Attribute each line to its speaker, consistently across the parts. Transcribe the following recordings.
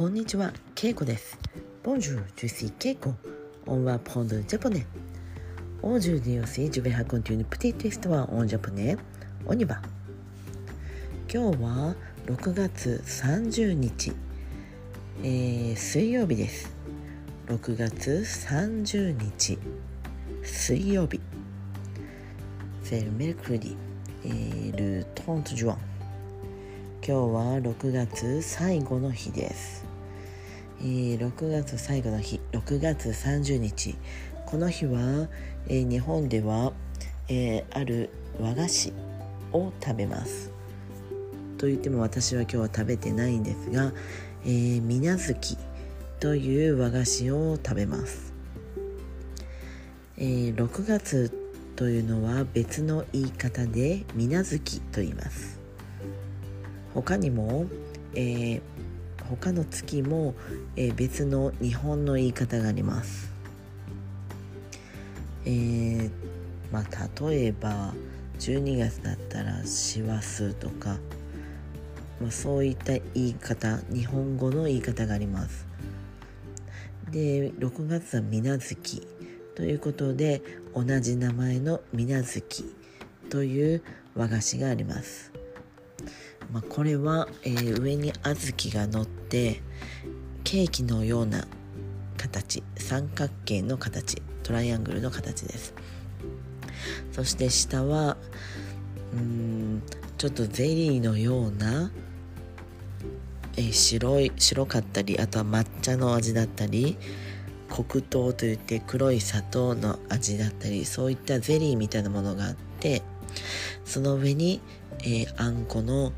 Speaker 1: こんにちは、ケイコです。Bonjour, je suis Keiko. On va prendre le japonais. Aujourd'hui aussi, je vais raconter une petite histoire en japonais. On y va. 今日は6月30日、えー、水曜日です。6月30日、水曜日。C'est le mercredi, et le 30 juin. 今日は6月最後の日です、えー6月最後の日6月30日。この日は、えー日本では、えーある和菓子を食べます。と言っても私は今日は食べてないんですが、えー、みなずきという和菓子を食べます、えー6月というのは別の言い方でみなずきと言います。他にも、えー他の月も、え別の日本の言い方があります。えーまあ例えば12月だったら師走とか、まあ、そういった言い方日本語の言い方があります。で6月は水無月ということで同じ名前の水無月という和菓子があります。まあ、これは、えー上に小豆が乗ってケーキのような形三角形の形トライアングルの形です。そして下はうんちょっとゼリーのような、えー白い白かったりあとは抹茶の味だったり黒糖といって黒い砂糖の味だったりそういったゼリーみたいなものがあってその上に、えーあんこの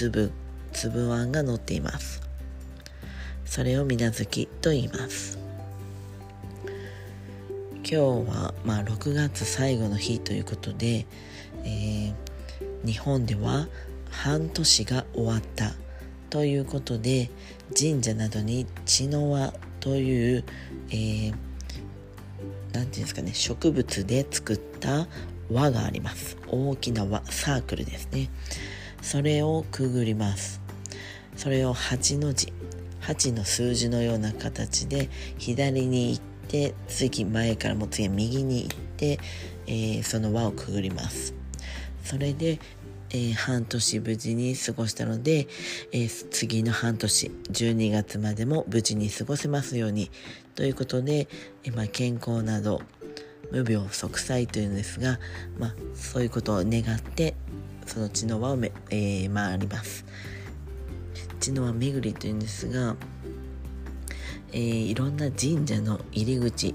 Speaker 1: 粒粒あんが乗っています。それを水無月と言います。今日は、まあ、6月最後の日ということで、えー日本では半年が終わったということで神社などに茅の輪という、えーていうんですかね植物で作った輪があります。大きな輪サークルですね。それをくぐります。それを8の字8の数字のような形で左に行って次前からも次右に行って、えーその輪をくぐります。それで、えー半年無事に過ごしたので、えー次の半年12月までも無事に過ごせますように。ということで、えまあ、健康など無病息災というんですが、まあ、そういうことを願ってその血の輪をめ、えー回ります。血の輪巡りというんですが、えーいろんな神社の入り口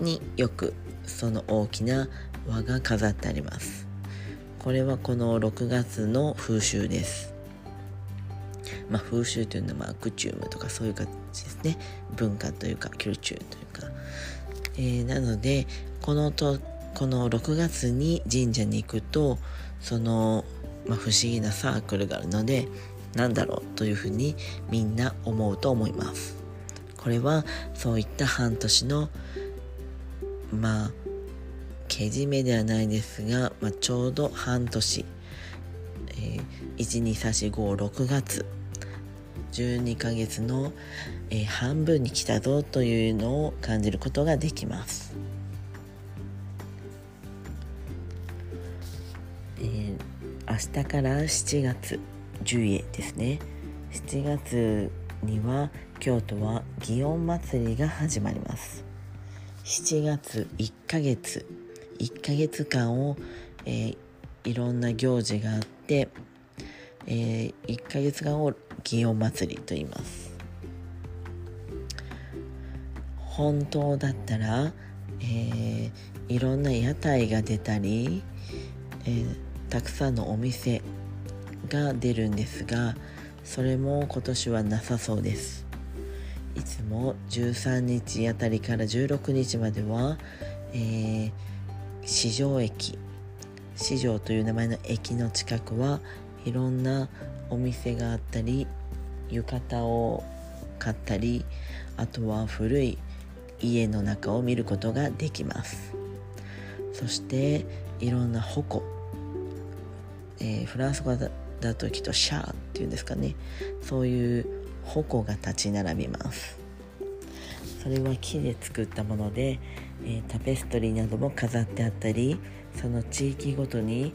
Speaker 1: によくその大きな輪が飾ってあります。これはこの6月の風習です。まあ風習というのはまあクチュームとかそういう感じですね。文化というかキルチューというか、えーなのでこのとこの6月に神社に行くとその、まあ、不思議なサークルがあるのでなんだろうというふうにみんな思うと思います。これはそういった半年のまあけじめではないですが、まあ、ちょうど半年、えー、12345月。12ヶ月の、えー半分に来たぞというのを感じることができます、明日から7月10夜ですね。7月には京都は祇園祭りが始まります。7月1ヶ月。1ヶ月間を、えーいろんな行事があって、え1ヶ月間を祇園祭りと言います。本当だったら、えーいろんな屋台が出たり、えーたくさんのお店が出るんですがそれも今年はなさそうです。いつも13日あたりから16日までは、えー市場駅市場という名前の駅の近くはいろんなお店があったり浴衣を買ったりあとは古い家の中を見ることができます。そしていろんな矛、えーフランス語だときっとシャーっていうんですかね。そういう矛が立ち並びます。それは木で作ったもので、えー、タペストリーなども飾ってあったりその地域ごとに、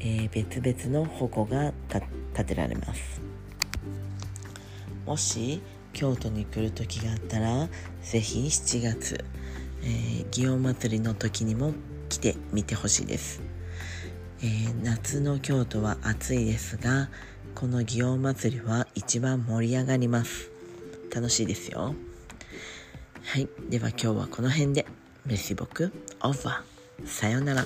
Speaker 1: えー、別々の矛が立てられます。もし京都に来る時があったら是非7月、え、祇園祭の時にも来てみてほしいです、えー、夏の京都は暑いですがこの祇園祭は一番盛り上がります。楽しいですよ。はい。では今日はこの辺で。メシボク。オーバー。さようなら。